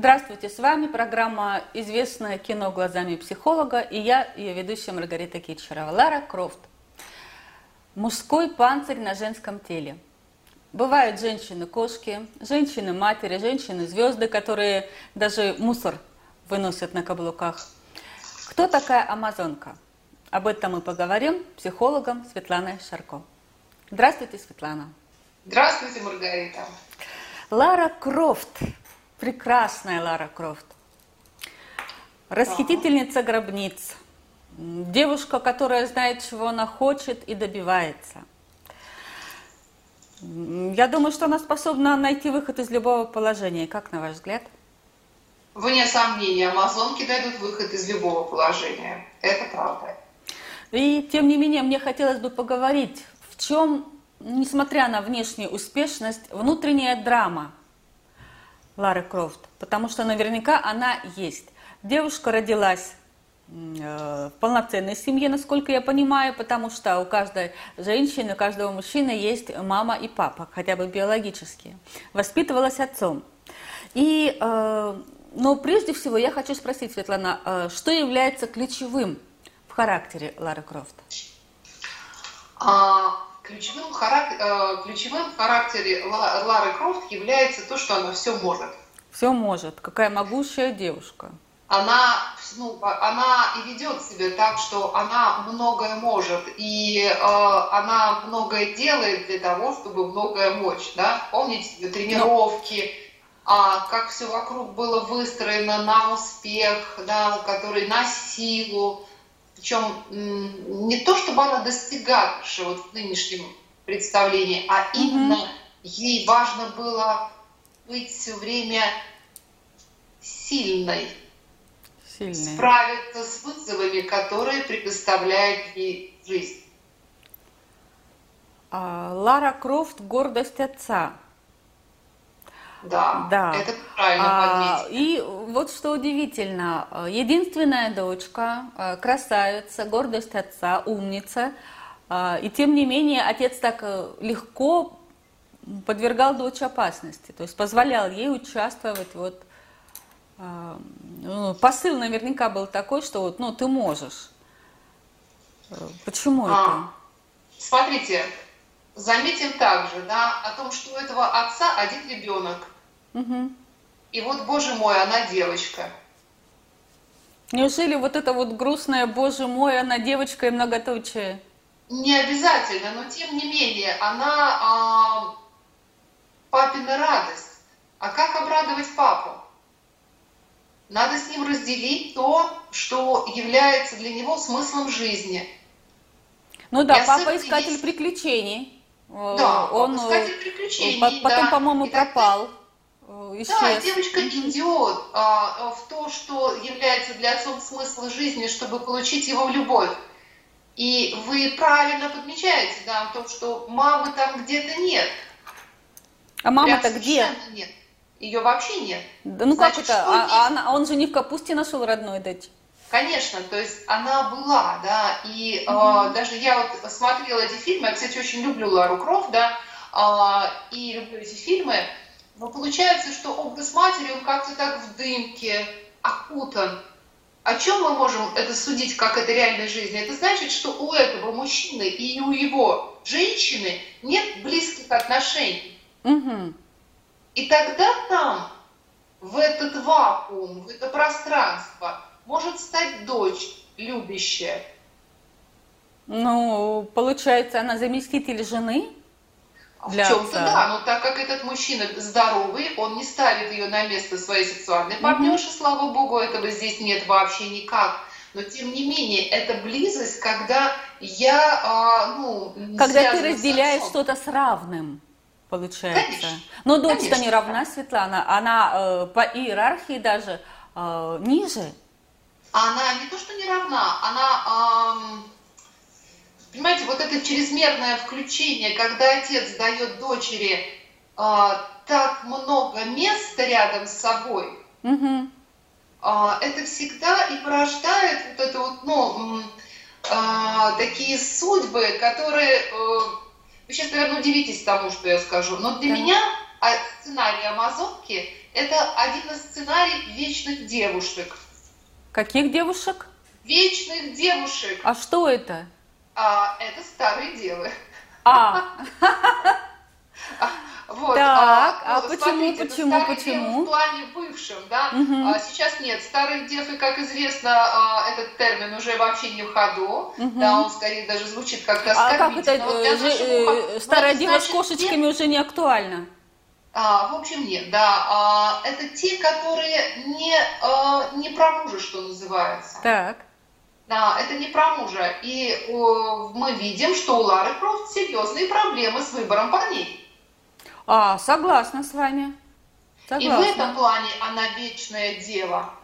Здравствуйте, с вами программа «Известное кино глазами психолога» и я, ее ведущая Маргарита Китчерова. Лара Крофт. Мужской панцирь на женском теле. Бывают женщины-кошки, женщины-матери, женщины-звезды, которые даже мусор выносят на каблуках. Кто такая амазонка? Об этом мы поговорим с психологом Светланой Шарко. Здравствуйте, Светлана. Здравствуйте, Маргарита. Лара Крофт прекрасная Лара Крофт. Расхитительница гробниц. Девушка, которая знает, чего она хочет и добивается. Я думаю, что она способна найти выход из любого положения. Как на ваш взгляд? Вне сомнения, амазонки найдут выход из любого положения. Это правда. И тем не менее, мне хотелось бы поговорить, в чем, несмотря на внешнюю успешность, внутренняя драма – Лары Крофт, потому что наверняка она есть. Девушка родилась э, в полноценной семье, насколько я понимаю, потому что у каждой женщины, у каждого мужчины есть мама и папа, хотя бы биологические. Воспитывалась отцом. И, э, но прежде всего я хочу спросить, Светлана, э, что является ключевым в характере Лары Крофт? А, Ключевым, характер, э, ключевым в характере Лары Крофт является то, что она все может. Все может. Какая могущая девушка. Она, ну, она и ведет себя так, что она многое может, и э, она многое делает для того, чтобы многое мочь. Да? Помните тренировки, а, как все вокруг было выстроено на успех, да, который на силу, причем не то, чтобы она достигавшая вот в нынешнем представлении, а именно mm-hmm. ей важно было быть все время сильной, сильной, справиться с вызовами, которые предоставляет ей жизнь. А, Лара Крофт «Гордость отца». Да, да. это правильно а, И вот что удивительно, единственная дочка, э, красавица, гордость отца, умница, а, и тем не менее отец так э, легко подвергал дочь опасности, то есть позволял ей участвовать вот а, ну, посыл наверняка был такой, что вот, ну, ты можешь. Э, почему а, это? Смотрите, заметим также, да, о том, что у этого отца один ребенок. Угу. И вот, боже мой, она девочка. Неужели вот это вот грустная, боже мой, она девочка и многоточие? Не обязательно, но тем не менее, она а, папина радость. А как обрадовать папу? Надо с ним разделить то, что является для него смыслом жизни. Ну да, папа искатель есть... приключений. Да, он искатель приключений. Потом, да. по-моему, пропал. Исчез. Да, девочка идет а, в то, что является для отцов смысла жизни, чтобы получить его любовь. И вы правильно подмечаете, да, о том, что мамы там где-то нет. А мама-то где? Нет. Ее вообще нет. Да ну Значит, как это? А, а она, он же не в капусте нашел родной дать. Конечно, то есть она была, да, и mm-hmm. э, даже я вот смотрела эти фильмы, я, кстати, очень люблю Лару Крофт, да, э, и люблю эти фильмы, но получается, что образ матери, он как-то так в дымке окутан. О чем мы можем это судить, как это реальной жизни? Это значит, что у этого мужчины и у его женщины нет близких отношений. Угу. И тогда там, в этот вакуум, в это пространство, может стать дочь любящая. Ну, получается, она заместитель жены? Для в чем-то да, но так как этот мужчина здоровый, он не ставит ее на место своей сексуальной партнерши, mm-hmm. слава богу, этого здесь нет вообще никак. Но тем не менее, это близость, когда я, а, ну, когда ты разделяешь что-то с равным, получается. Конечно. Но дочь-то не равна, Светлана, она э, по иерархии даже э, ниже. Она не то что не равна, она э, Понимаете, вот это чрезмерное включение, когда отец дает дочери э, так много места рядом с собой, угу. э, это всегда и порождает вот это вот, ну, э, такие судьбы, которые... Э, вы сейчас, наверное, удивитесь тому, что я скажу, но для да. меня сценарий Амазонки – это один из сценариев вечных девушек. Каких девушек? Вечных девушек. А что это? А, это старые девы. А. Вот, так, а, а ну, почему, смотрите, почему, старые почему? девы в плане бывшем, да? Мгм. А, сейчас нет. Старых дев, и, как известно, а, этот термин уже вообще не в ходу. Мгм. Да, он скорее даже звучит как-то А как это. Вот э, же- нашего э, старая дева с кошечками уже не актуальна? А, в общем, нет, да. А, это те, которые не, а, не про мужа, что называется. Так. Да, это не про мужа. И мы видим, что у Лары Крофт серьезные проблемы с выбором парней. А, согласна с вами. И в Согласна. этом плане она вечная дева.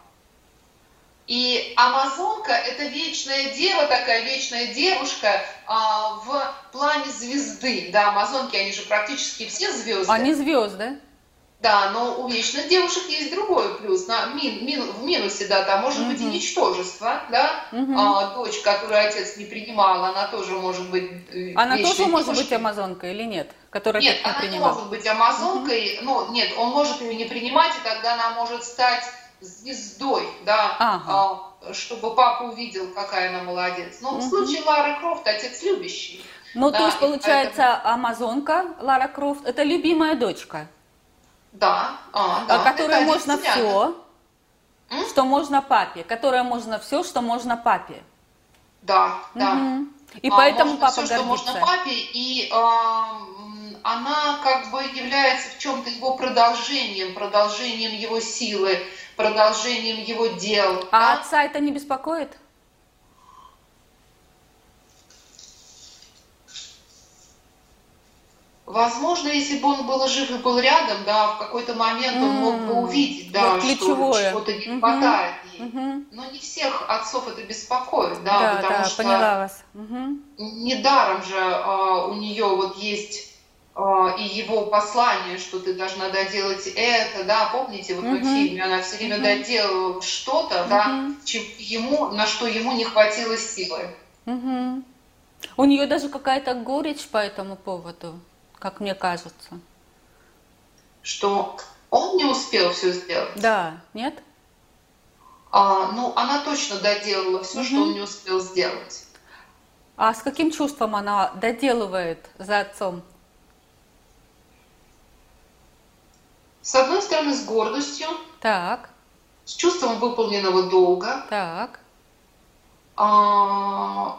И Амазонка – это вечная дева, такая вечная девушка а, в плане звезды. Да, Амазонки, они же практически все звезды. Они звезды. Да, но у вечных девушек есть другой плюс. На, мин, мин- в минусе, да, там может быть и ничтожество, да. Мгм. А, дочь, которую отец не принимал, она тоже может быть э, Она тоже может быть девушкой. амазонкой или нет? Которая Нет, не она не принимала. может быть амазонкой. Ну, нет, он может ее не принимать, и тогда она может стать звездой, да, Ага. а, чтобы папа увидел, какая она молодец. Но в Мгм. случае Лары Крофт отец любящий. Ну, Да, то есть, получается, амазонка Лара Крофт – это любимая дочка, Да, а, да. а которой это можно все, М? что можно папе, которая можно все, что можно папе. Да, да. Мгм. И А, поэтому можно папа все, что гордится. можно папе, и а, м, она как бы является в чем-то его продолжением, продолжением его силы, продолжением его дел. А да. отца это не беспокоит? Возможно, если бы он был жив и был рядом, да, в какой-то момент он мог бы увидеть, да, вот что чего-то не хватает. Мгм. Но не всех отцов это беспокоит, да, Да, потому да, что поняла вас. Мгм. недаром же а, у нее вот есть а, и его послание, что ты должна доделать это, да, помните, вот в фильме она все время Мгм. доделала что-то, да, чем ему, на что ему не хватило силы. У нее даже какая-то горечь по этому поводу, как мне кажется. Что он не успел все сделать. Да, нет? А, ну, она точно доделала все, что Мгм. он не успел сделать. А с каким чувством она доделывает за отцом? С одной стороны, с гордостью, Так, с чувством выполненного долга. так. А,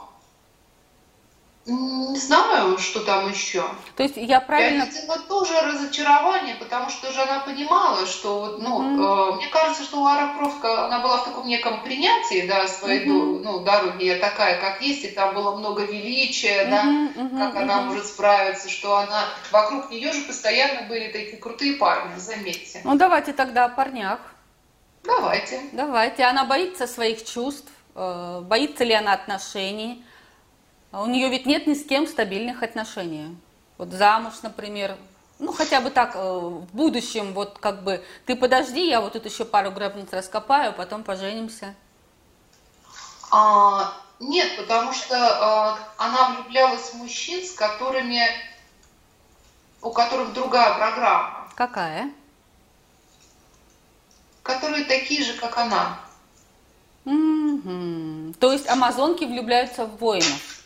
не знаю, что там еще. То есть я правильно... Я видела тоже разочарование, потому что же она понимала, что, ну, Мгм. э, мне кажется, что Лара Крофт, она была в таком неком принятии, да, своей, Мгм. ну, дороги, я такая, как есть, и там было много величия, да, Мгм, мгм, как она мгм. может справиться, что она... Вокруг нее же постоянно были такие крутые парни, заметьте. Ну давайте тогда о парнях. Давайте. Давайте. Она боится своих чувств, э, боится ли она отношений. А У нее ведь нет ни с кем стабильных отношений. Вот замуж, например, ну хотя бы так, э, в будущем, вот как бы, ты подожди, я вот тут еще пару гробниц раскопаю, потом поженимся. А, нет, потому что а, она влюблялась в мужчин, с которыми... у которых другая программа, Какая? которые такие же, как она. Мгм. То есть амазонки влюбляются в воинов.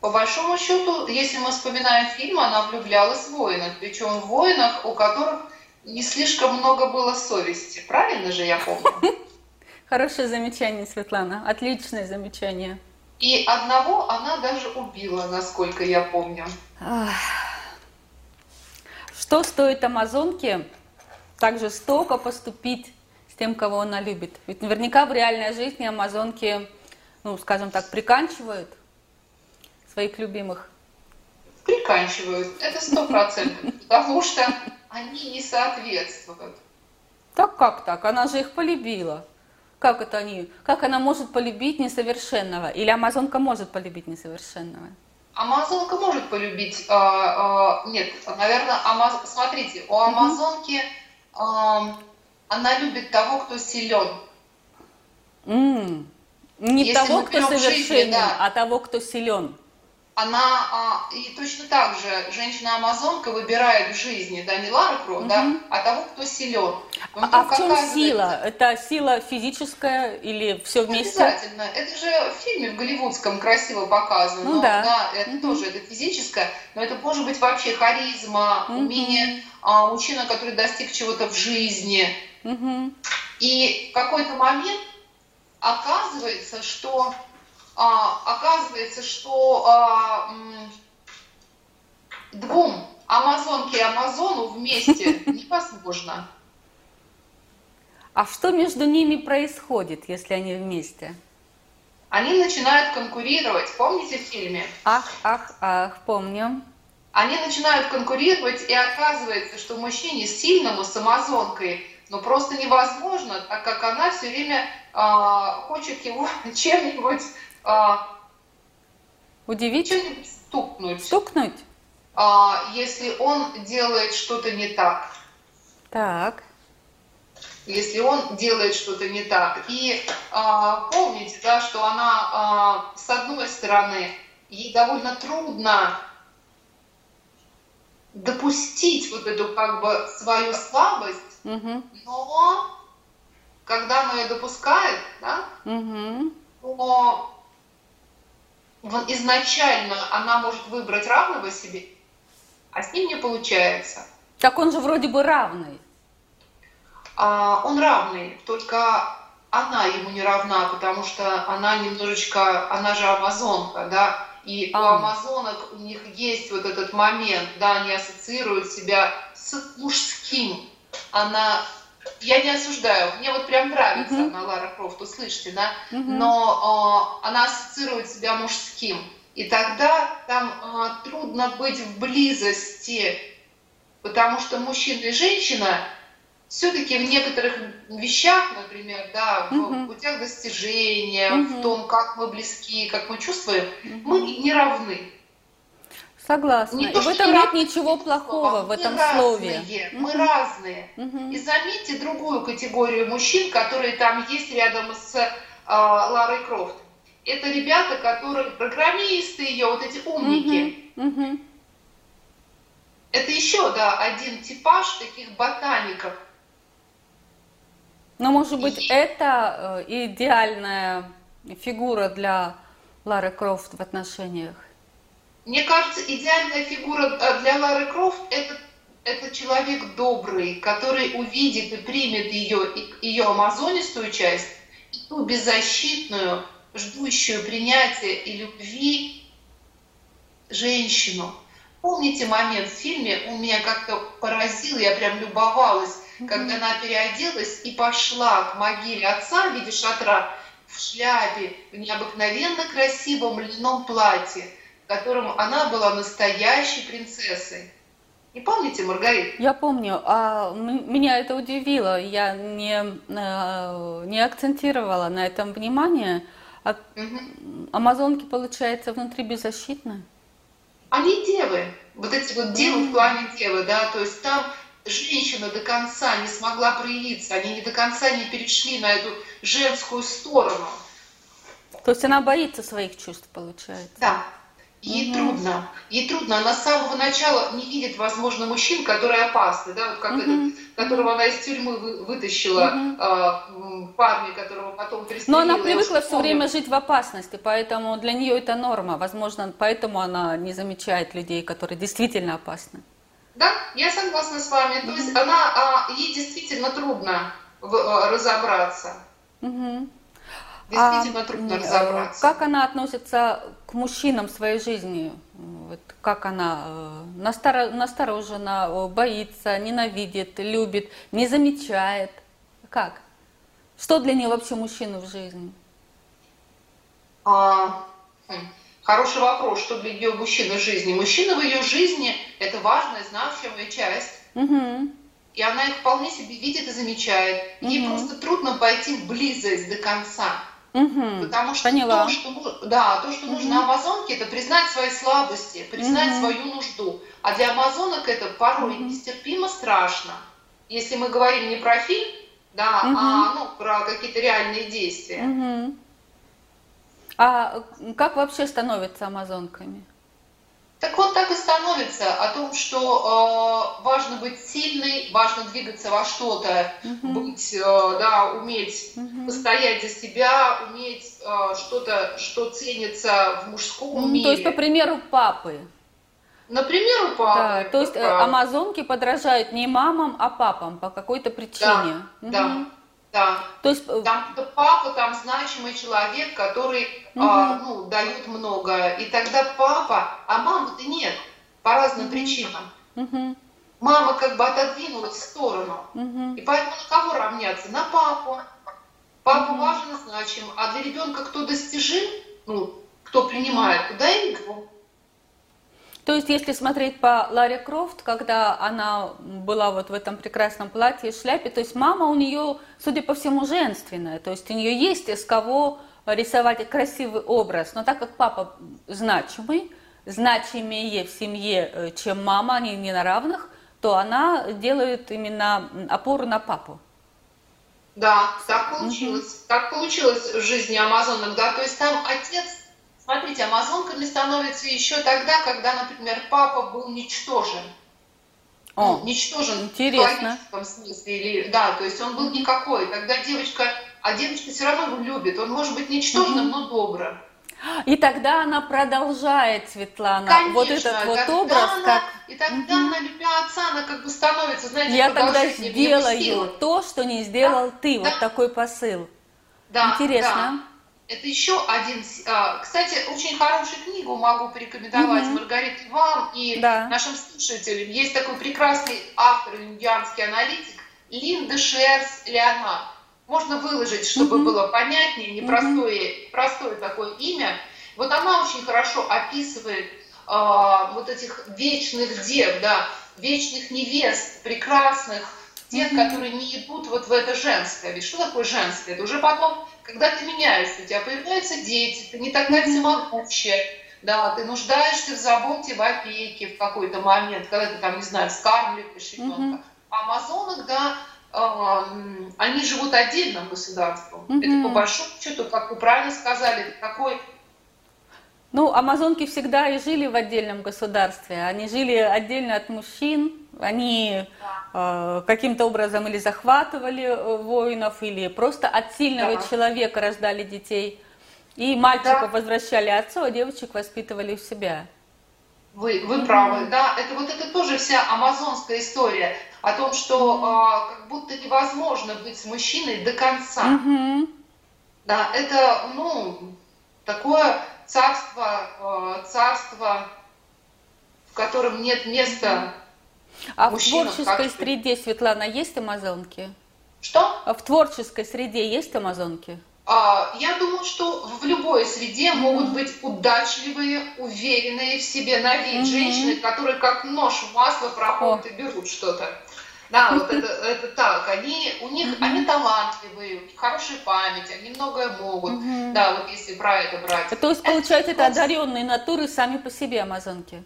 По большому счету, если мы вспоминаем фильм, она влюблялась в воинов, причем в воинах, у которых не слишком много было совести. Правильно же я помню? Хорошее замечание, Светлана. Отличное замечание. И одного она даже убила, насколько я помню. Что стоит амазонке так жестоко поступить с тем, кого она любит? Ведь наверняка в реальной жизни амазонки, ну, скажем так, приканчивают своих любимых. Приканчивают. Это сто процентов. Потому что они не соответствуют. Так как так? Она же их полюбила. Как это они? Как она может полюбить несовершенного? Или амазонка может полюбить несовершенного? Амазонка может полюбить, а, а, нет, наверное, Амаз... смотрите, у Амазонки ам, она любит того, кто силен. М, Не Если того, кто совершенен, да. а того, кто силен. Она а, и точно так же женщина-амазонка выбирает в жизни, да, не Лара Крофт, угу. да, а того, кто силен. А, а в чем сила? Это сила физическая или все вместе? Обязательно. Это же в фильме в голливудском красиво показано. Ну, да. да. Это угу. тоже, это физическое, но это может быть вообще харизма, угу. умение а, мужчина, который достиг чего-то в жизни. Угу. И в какой-то момент оказывается, что а, оказывается, что а, двум амазонке и амазону вместе невозможно. А что между ними происходит, если они вместе? Они начинают конкурировать. Помните в фильме? Ах, ах, ах, помню. Они начинают конкурировать, и оказывается, что мужчине сильному с амазонкой ну просто невозможно, так как она все время э, хочет его чем-нибудь а, Удивить? Стукнуть. Стукнуть? А, если он делает что-то не так. Так. Если он делает что-то не так. И а, помните, да, что она а, с одной стороны, ей довольно трудно допустить вот эту как бы свою слабость, угу. но когда она ее допускает, да, угу. то изначально она может выбрать равного себе, а с ним не получается. Так он же вроде бы равный. А, он равный, только она ему не равна, потому что она немножечко, она же амазонка, да, и а. у амазонок у них есть вот этот момент, да, они ассоциируют себя с мужским. Она я не осуждаю, мне вот прям нравится uh-huh. она Лара Крофт, услышите, да, uh-huh. но э, она ассоциирует себя мужским, и тогда там э, трудно быть в близости, потому что мужчина и женщина все-таки в некоторых вещах, например, да, в путях достижения, uh-huh. в том, как мы близки, как мы чувствуем, uh-huh. мы не равны. Согласна. Не и в этом нет ничего плохого, в этом разные, слове. Мы угу. разные. Угу. И заметьте другую категорию мужчин, которые там есть рядом с э, Ларой Крофт. Это ребята, которые программисты ее, вот эти умники. Угу. Угу. Это еще, да, один типаж таких ботаников. Но, может быть, и... это э, идеальная фигура для Лары Крофт в отношениях? Мне кажется, идеальная фигура э, для Лары Крофт это, это человек добрый, который увидит и примет ее, ее амазонистую часть, и ту беззащитную, ждущую принятия и любви женщину. Помните момент в фильме, он меня как-то поразил, я прям любовалась, mm-hmm. когда она переоделась и пошла к могиле отца в виде шатра в шляпе, в необыкновенно красивом льняном платье котором она была настоящей принцессой. Не помните, Маргарита? Я помню. А меня это удивило. Я не, э, не акцентировала на этом внимание. А угу. Амазонки, получается, внутри беззащитны? Они девы. Вот эти вот девы mm. в плане девы, да, то есть там женщина до конца не смогла проявиться, они не до конца не перешли на эту женскую сторону. То есть она боится своих чувств, получается? Да, Ей угу. трудно. Ей трудно. Она с самого начала не видит, возможно, мужчин, которые опасны, да, вот как угу. этот, которого она из тюрьмы вытащила, угу. э, парня, которого потом пристрелила. Но она привыкла все время жить в опасности, поэтому для нее это норма. Возможно, поэтому она не замечает людей, которые действительно опасны. Да, я согласна с вами. То есть она, а, ей действительно трудно в, а, разобраться. Угу. Действительно а, трудно разобраться. Как она относится к мужчинам в своей жизни? Вот как она э, насторожена, боится, ненавидит, любит, не замечает? Как? Что для нее вообще мужчина в жизни? А, хм, хороший вопрос, что для нее мужчина в жизни. Мужчина в ее жизни – это важная, значимая часть. Угу. И она их вполне себе видит и замечает. Ей угу. просто трудно пойти в близость до конца. Угу, Потому что поняла. то, что, да, то, что угу. нужно Амазонке, это признать свои слабости, признать угу. свою нужду. А для Амазонок это порой угу. нестерпимо страшно. Если мы говорим не про фильм, да, угу. а ну, про какие-то реальные действия. Угу. А как вообще становятся амазонками? Так вот так и становится о том, что э, важно быть сильной, важно двигаться во что-то, угу. быть, э, да, уметь угу. постоять за себя, уметь э, что-то, что ценится в мужском ну, мире. То есть, по примеру папы. Например, у папы. Да, то есть э, правда. амазонки подражают не мамам, а папам по какой-то причине. Да, угу. да. Да. То есть э, там папа там значимый человек, который угу. а, ну, дает много. И тогда папа, а мамы-то нет по разным угу. причинам. Угу. Мама как бы отодвинулась в сторону. Угу. И поэтому на кого равняться? На папу. Папа угу. важен и значим. А для ребенка кто достижим, ну, кто принимает, туда и его. То есть, если смотреть по Ларе Крофт, когда она была вот в этом прекрасном платье и шляпе, то есть мама у нее, судя по всему, женственная, то есть у нее есть из кого рисовать красивый образ, но так как папа значимый, значимее в семье, э, чем мама, они не на равных, то она делает именно опору на папу. Да, так получилось. Угу. Так получилось в жизни Амазонок, да, то есть там отец Смотрите, амазонками становятся еще тогда, когда, например, папа был ничтожен. О, ну, ничтожен интересно. в смысле. Или, да, то есть он был никакой. Тогда девочка, а девочка все равно его любит. Он может быть ничтожным, угу. но добрым. И тогда она продолжает, Светлана, Конечно, вот этот вот образ, она, как... И тогда угу. она, любя отца, она как бы становится, знаете, Я тогда сделаю то, что не сделал да, ты, да. вот такой посыл. Да, Интересно. Да. Это еще один... А, кстати, очень хорошую книгу могу порекомендовать, mm-hmm. Маргарита, вам и да. нашим слушателям. Есть такой прекрасный автор, индианский аналитик, Линда Шерс Леонард. Можно выложить, чтобы mm-hmm. было понятнее, непростое mm-hmm. простое такое имя. Вот она очень хорошо описывает э, вот этих вечных дев, да, вечных невест, прекрасных, тех, mm-hmm. которые не идут вот в это женское. Ведь что такое женское? Это уже потом когда ты меняешься, у тебя появляются дети, ты не такая всемогущая, да, ты нуждаешься в заботе, в опеке в какой-то момент, когда ты там, не знаю, скармливаешь ребенка. Mm-hmm. А амазонок, да, э, они живут отдельным государством. Mm-hmm. Это по большому счету, как вы правильно сказали, такой ну, амазонки всегда и жили в отдельном государстве. Они жили отдельно от мужчин, они э, каким-то образом или захватывали э, воинов, или просто от сильного да. человека рождали детей. И мальчиков да. возвращали отцу, а девочек воспитывали у себя. Вы, вы mm-hmm. правы, да, это вот это тоже вся амазонская история о том, что mm-hmm. э, как будто невозможно быть с мужчиной до конца. Mm-hmm. Да, это, ну, такое царство, э, царство, в котором нет места а в творческой среде, Светлана, есть амазонки? Что? А в творческой среде есть амазонки? А, я думаю, что в любой среде могут быть удачливые, уверенные в себе на вид mm-hmm. женщины, которые как нож в масло проходят О. и берут что-то. Да, вот это, это так. Они, у них, mm-hmm. они талантливые, у них хорошая память, они многое могут. Mm-hmm. Да, вот если про это брать. То есть, получается, это, это одаренные натуры сами по себе амазонки?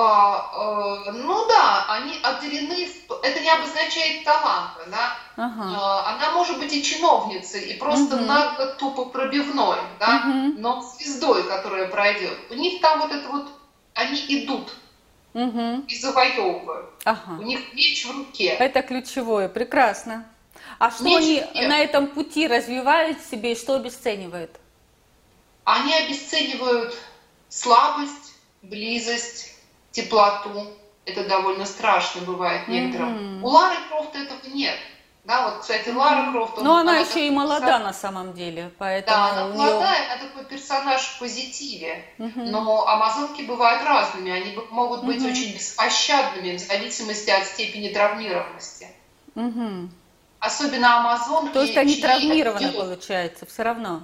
А, а, ну да, они одарены, это не обозначает таланта, да, ага. а, она может быть и чиновницей, и просто угу. нагло тупо пробивной, да, угу. но звездой, которая пройдет. У них там вот это вот, они идут угу. и завоевывают. Ага. У них меч в руке. Это ключевое, прекрасно. А что меч они на этом пути развивают в себе и что обесценивают? Они обесценивают слабость, близость, теплоту. Это довольно страшно бывает некоторым. Mm-hmm. У Лары Крофт этого нет. Да, вот, кстати, Лара Крофт... Но она, она еще и молода персонаж... на самом деле, поэтому... Да, она молодая, нее... она такой персонаж в позитиве. Угу. Но амазонки бывают разными, они могут быть угу. очень беспощадными в зависимости от степени травмированности. Угу. Особенно амазонки... То есть они травмированы, получается, все равно?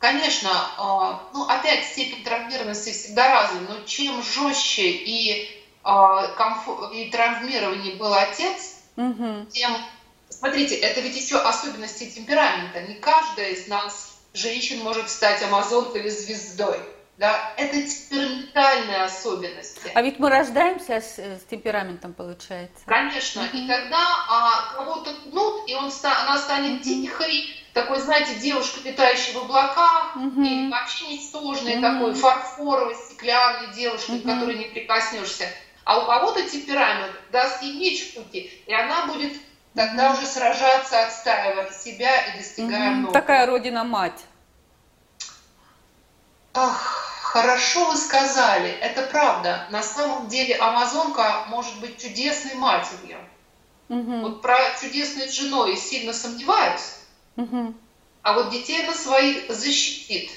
Конечно, а, ну опять степень травмированности всегда разная, но чем жестче и, а, комфор... и травмированнее был отец, угу. тем, смотрите, это ведь еще особенности темперамента. Не каждая из нас, женщин, может стать амазонкой или звездой. Да, это темпераментальные особенности. А ведь мы рождаемся с, с темпераментом, получается. Конечно, mm-hmm. и когда а, кого-то пнут, и он, она станет mm-hmm. тихой, такой, знаете, девушка, питающая в облаках, mm-hmm. или вообще ничтожной mm-hmm. такой фарфоровой, стеклянной девушкой, mm-hmm. к которой не прикоснешься. А у кого-то темперамент даст ей меч в руки, и она будет тогда уже сражаться, отстаивая себя и достигая mm-hmm. многого. Такая родина-мать. Ах, хорошо вы сказали, это правда. На самом деле Амазонка может быть чудесной матерью. Угу. Вот про чудесной женой сильно сомневаюсь. Угу. А вот детей она своих защитит.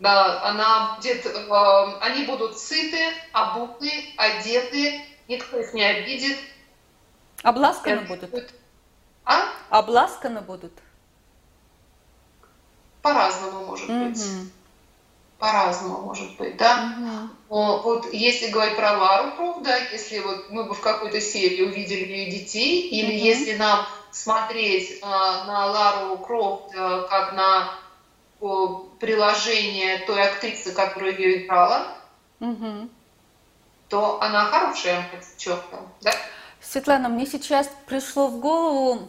Да, она где-то, э, они будут сыты, обуты, одеты, никто их не обидит. Обласканы будут. А? Обласканы будут. По-разному может угу. быть по-разному может быть, да. Угу. Вот если говорить про Лару Крофт, да, если вот мы бы в какой-то серии увидели ее детей, или угу. если нам смотреть э, на Лару Крофт э, как на э, приложение той актрисы, которая ее играла, угу. то она хорошая девчонка, да? Светлана, мне сейчас пришло в голову,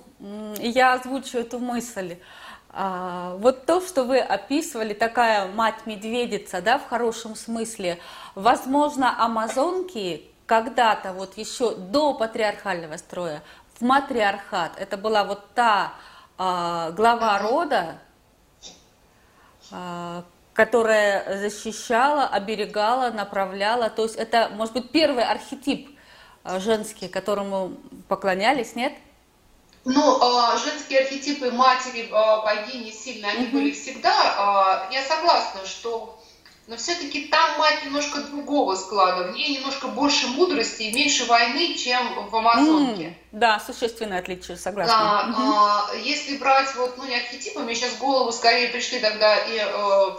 я озвучу эту мысль. А, вот то, что вы описывали, такая мать-медведица, да, в хорошем смысле, возможно, амазонки когда-то, вот еще до патриархального строя, в матриархат, это была вот та а, глава рода, а, которая защищала, оберегала, направляла, то есть это, может быть, первый архетип а, женский, которому поклонялись, нет? Ну, а, женские архетипы матери, а, богини сильно, они mm-hmm. были всегда. А, я согласна, что но все-таки там мать немножко другого склада, в ней немножко больше мудрости и меньше войны, чем в Амазонке. Mm, да, существенное отличие, согласна. Да, а, если брать вот, ну не архетипы, мне сейчас в голову скорее пришли тогда и э,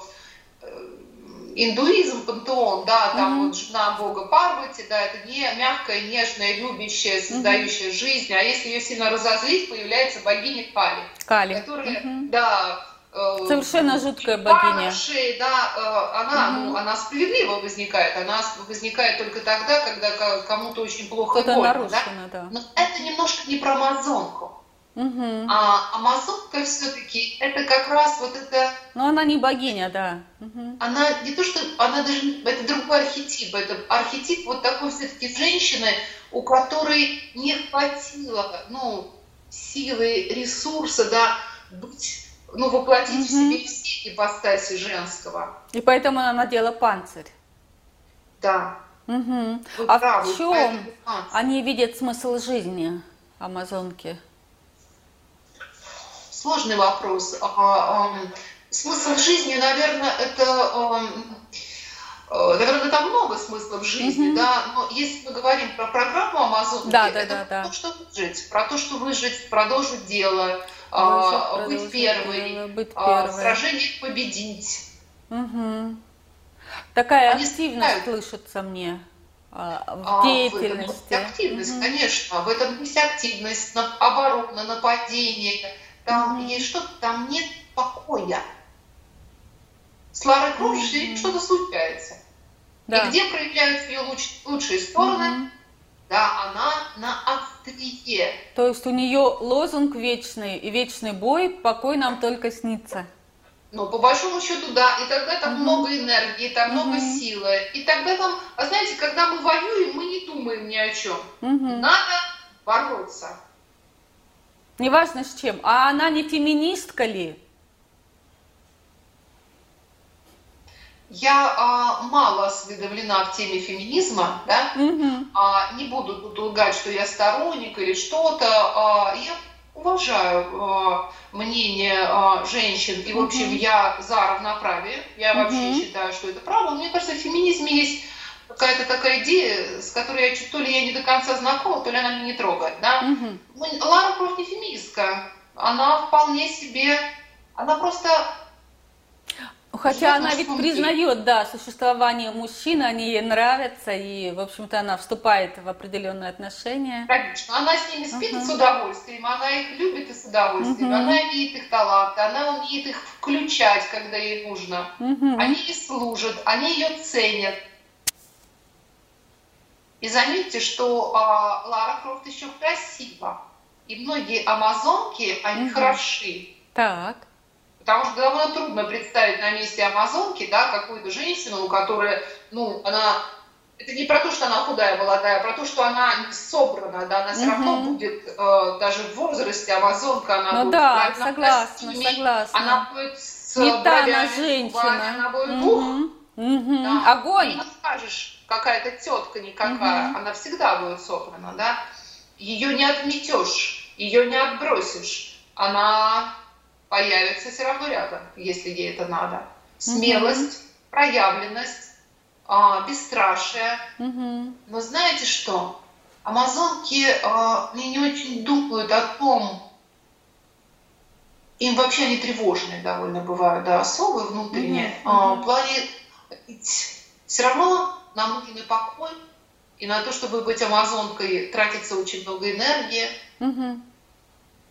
индуизм, пантеон, да, там mm-hmm. вот жена бога Парвати, да, это не мягкая, нежная, любящая, создающая mm-hmm. жизнь, а если ее сильно разозлить, появляется богиня Кали. Кали. Которая, mm-hmm. да, э, Совершенно жуткая богиня. Шеи, да, э, она, угу. ну, она справедливо возникает. Она возникает только тогда, когда кому-то очень плохо больно. Нарушено, да? да. Но это немножко не про Амазонку. Угу. А Амазонка все-таки это как раз вот это. Но она не богиня, да. Угу. Она не то, что она даже это другой архетип. Это архетип вот такой все-таки женщины, у которой не хватило ну, силы, ресурса, да, быть, ну, воплотить угу. в себе все ипостаси женского. И поэтому она надела панцирь. Да. Угу. а правы, в чем они видят смысл жизни, амазонки? Сложный вопрос. А, смысл жизни, наверное, это э, Наверное, там много смыслов жизни, mm-hmm. да, но если мы говорим про программу Амазонки, да, да, это да, да. про то, что выжить, про то, что выжить, продолжить дело, а, выжить, быть первой, дело, быть а, первой. сражение победить. Угу. Такая Они активность слышится мне в деятельности. В этом есть активность, угу. конечно, в этом есть активность, оборона, нападение, там есть что-то, там нет покоя. С Ларой Круш mm-hmm. что-то случается. Да. И где проявляются ее луч, лучшие стороны, mm-hmm. да, она на острие. То есть у нее лозунг вечный, и вечный бой, покой нам только снится. Ну, по большому счету, да. И тогда там mm-hmm. много энергии, там mm-hmm. много силы. И тогда там, а знаете, когда мы воюем, мы не думаем ни о чем. Mm-hmm. Надо бороться. Неважно с чем. А она не феминистка ли? Я а, мало осведомлена в теме феминизма, да? Угу. А, не буду тут лгать, что я сторонник или что-то. А, я уважаю а, мнение а, женщин, и, в общем, угу. я за равноправие. Я угу. вообще считаю, что это право. Мне кажется, в феминизме есть какая-то такая идея, с которой я то ли я не до конца знакома, то ли она меня не трогает. Да? Угу. Лара Крофт не феминистка. Она вполне себе... Она просто хотя она ведь признает, да, существование мужчин, они ей нравятся, и, в общем-то, она вступает в определенные отношения. Конечно, она с ними спит uh-huh. с удовольствием, она их любит и с удовольствием, uh-huh. она видит их таланты, она умеет их включать, когда ей нужно. Uh-huh. Они ей служат, они ее ценят. И заметьте, что а, Лара Крофт еще красива. И многие амазонки, они угу. хороши. Так. Потому что довольно трудно представить на месте амазонки, да, какую-то женщину, которая, ну, она это не про то, что она худая, молодая, а про то, что она собрана, да, она все угу. равно будет, э, даже в возрасте амазонка, она ну, будет да, согласна, костюме, согласна. она будет с не бровями, та она женщина. Губами, она будет угу. ух, угу. Да. Огонь. не скажешь, какая-то тетка никакая, угу. она всегда будет собрана, да. Ее не отметешь, ее не отбросишь, она появится все равно рядом, если ей это надо. Смелость, угу. проявленность, а, бесстрашие. Угу. Но знаете что? Амазонки а, мне не очень думают о том, им вообще они тревожные довольно бывают, да, особые внутренние. Mm-hmm. А, в плане все равно нам нужен и покой, и на то, чтобы быть амазонкой, тратится очень много энергии. Угу.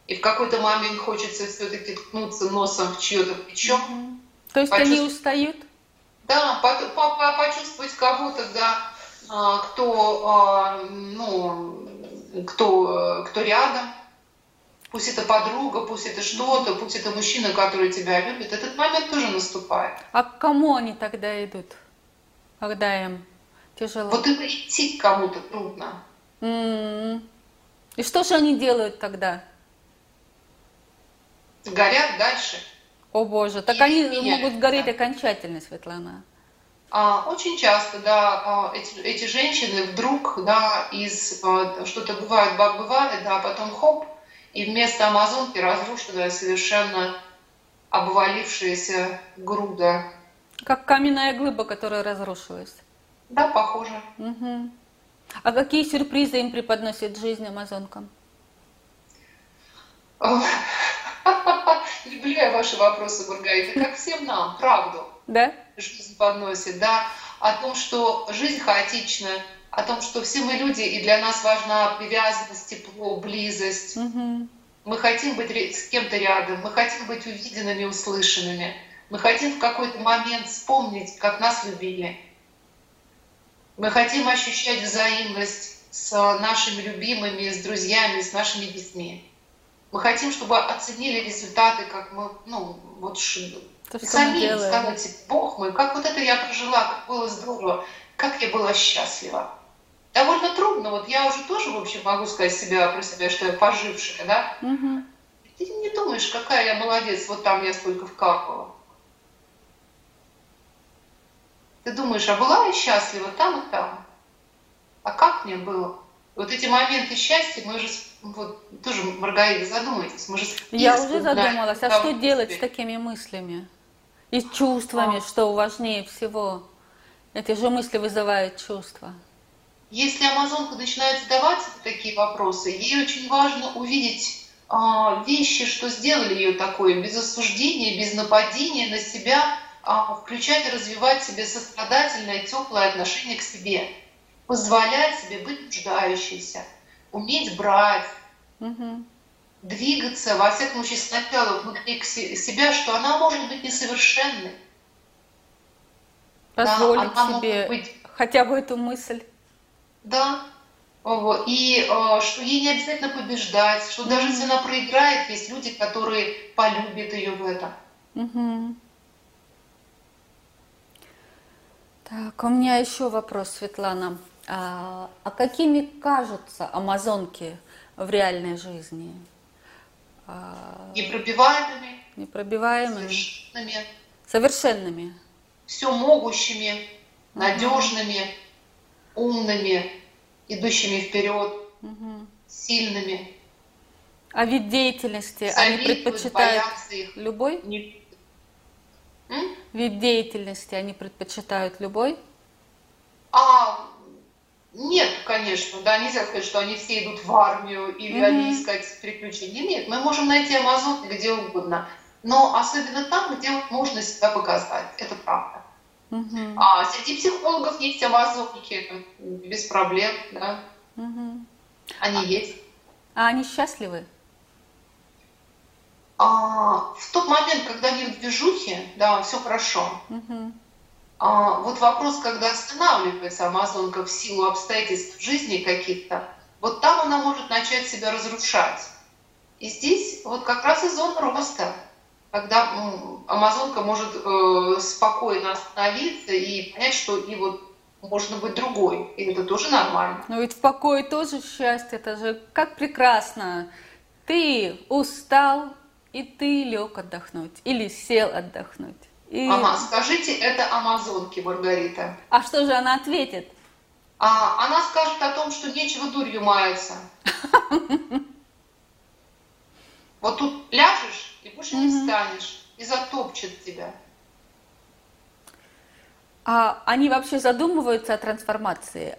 И в какой-то момент хочется все-таки ткнуться носом в чье-то плечо. Угу. То есть почувств... они устают? Да, по по по почувствовать кого-то, да, а, кто, а, ну, кто, кто рядом. Пусть это подруга, пусть это что-то, пусть это мужчина, который тебя любит. Этот момент тоже наступает. А к кому они тогда идут, когда им Тяжело. Вот это идти кому-то трудно. Mm-hmm. И что же они делают тогда? Горят дальше. О боже, так и они меняются. могут гореть окончательно, Светлана. А, очень часто, да, а, эти, эти женщины вдруг, да, из а, что-то бывает, бывает, да, потом хоп, и вместо Амазонки разрушенная совершенно обвалившаяся груда. Как каменная глыба, которая разрушилась. Да, похоже. Угу. А какие сюрпризы им преподносит жизнь амазонкам? Люблю я ваши вопросы, Маргарита, как всем нам, правду. Да? Жизнь подносит, да. О том, что жизнь хаотична, о том, что все мы люди, и для нас важна привязанность, тепло, близость. Угу. Мы хотим быть с кем-то рядом, мы хотим быть увиденными, услышанными. Мы хотим в какой-то момент вспомнить, как нас любили. Мы хотим ощущать взаимность с нашими любимыми, с друзьями, с нашими детьми. Мы хотим, чтобы оценили результаты, как мы, ну, вот То, сами сказать, Бог мой, как вот это я прожила, как было здорово, как я была счастлива. Довольно трудно, вот я уже тоже, в общем, могу сказать себя, про себя, что я пожившая, да? Угу. Ты не думаешь, какая я молодец, вот там я столько вкапывала. Ты думаешь, а была я счастлива там и там? А как мне было? Вот эти моменты счастья, мы же, вот, тоже, Маргарита, задумайтесь, мы же... Я уже задумалась, а что делать с такими мыслями? И чувствами, а. что важнее всего? Эти же мысли вызывают чувства. Если Амазонка начинает задавать такие вопросы, ей очень важно увидеть а, вещи, что сделали ее такое, без осуждения, без нападения на себя, а, включать и развивать в себе сострадательное, теплое отношение к себе, позволять себе быть нуждающейся, уметь брать, угу. двигаться, во всяком случае, сначала внутри себя, что она может быть несовершенной. Позволить да, себе быть... хотя бы эту мысль. Да. И э, что ей не обязательно побеждать, что даже если она проиграет, есть люди, которые полюбят ее в этом. mm Так, у меня еще вопрос, Светлана. А, а какими кажутся амазонки в реальной жизни? А, непробиваемыми. Непробиваемыми. Совершенными. Совершенными. Все могущими, угу. надежными, умными, идущими вперед, угу. сильными. А вид деятельности они предпочитают любой? Не М? Вид деятельности они предпочитают любой? А, нет, конечно, да, нельзя сказать, что они все идут в армию или mm-hmm. они искать приключения. Нет, мы можем найти Амазон где угодно. но особенно там, где можно себя показать. Это правда. Угу. А среди психологов есть амазонки, без проблем, да. Угу. Они есть. А они счастливы? А, в тот момент, когда они в движухе, да, все хорошо. Угу. А, вот вопрос, когда останавливается амазонка в силу обстоятельств жизни каких-то, вот там она может начать себя разрушать. И здесь вот как раз и зона роста, когда амазонка может э, спокойно остановиться и понять, что и вот можно быть другой, и это тоже нормально. Но ведь в покое тоже счастье, это же как прекрасно. Ты устал, и ты лег отдохнуть, или сел отдохнуть. И... Ага, скажите это амазонке, Маргарита. А что же она ответит? А, она скажет о том, что нечего дурью маяться. Вот тут ляжешь и больше не встанешь, и затопчет тебя. А они вообще задумываются о трансформации?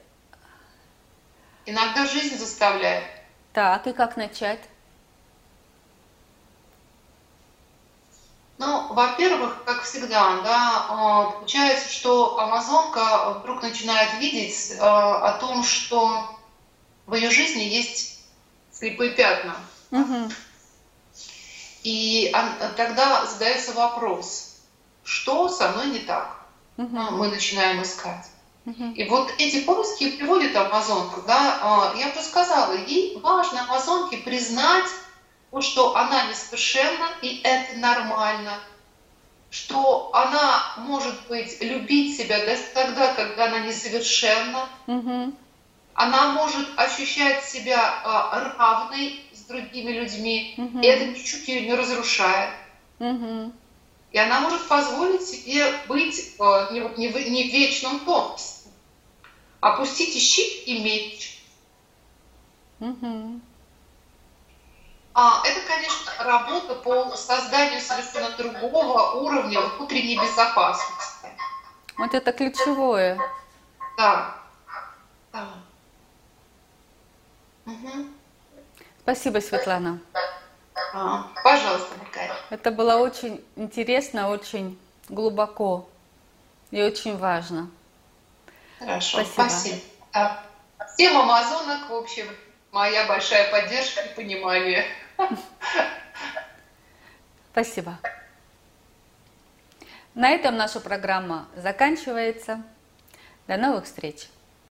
Иногда жизнь заставляет. Так, и как начать? Ну, во-первых, как всегда, да, а, получается, что Амазонка вдруг начинает видеть а, о том, что в ее жизни есть слепые пятна. Угу. И тогда задается вопрос, что со мной не так? Угу. Мы начинаем искать. Угу. И вот эти поиски приводит Амазонку, да, а, я бы сказала, ей важно Амазонке признать что она несовершенна, и это нормально, что она может быть любить себя даже тогда, когда она несовершенна, Угу. она может ощущать себя а, равной другими людьми, Мгм. и это ничуть ее не разрушает. Угу. И она может позволить себе быть а, не, не, в, не в вечном тонкости. Опустите щит и меч. Угу. А, это, конечно, работа по созданию совершенно другого уровня внутренней безопасности. Вот это ключевое. Да. да. Мгм. Спасибо, Светлана. А, пожалуйста, Маргарита. Это было очень интересно, очень глубоко и очень важно. Хорошо, Спасибо. спасибо. Да. Всем амазонок, в общем, моя большая поддержка и понимание. Спасибо. На этом наша программа заканчивается. До новых встреч!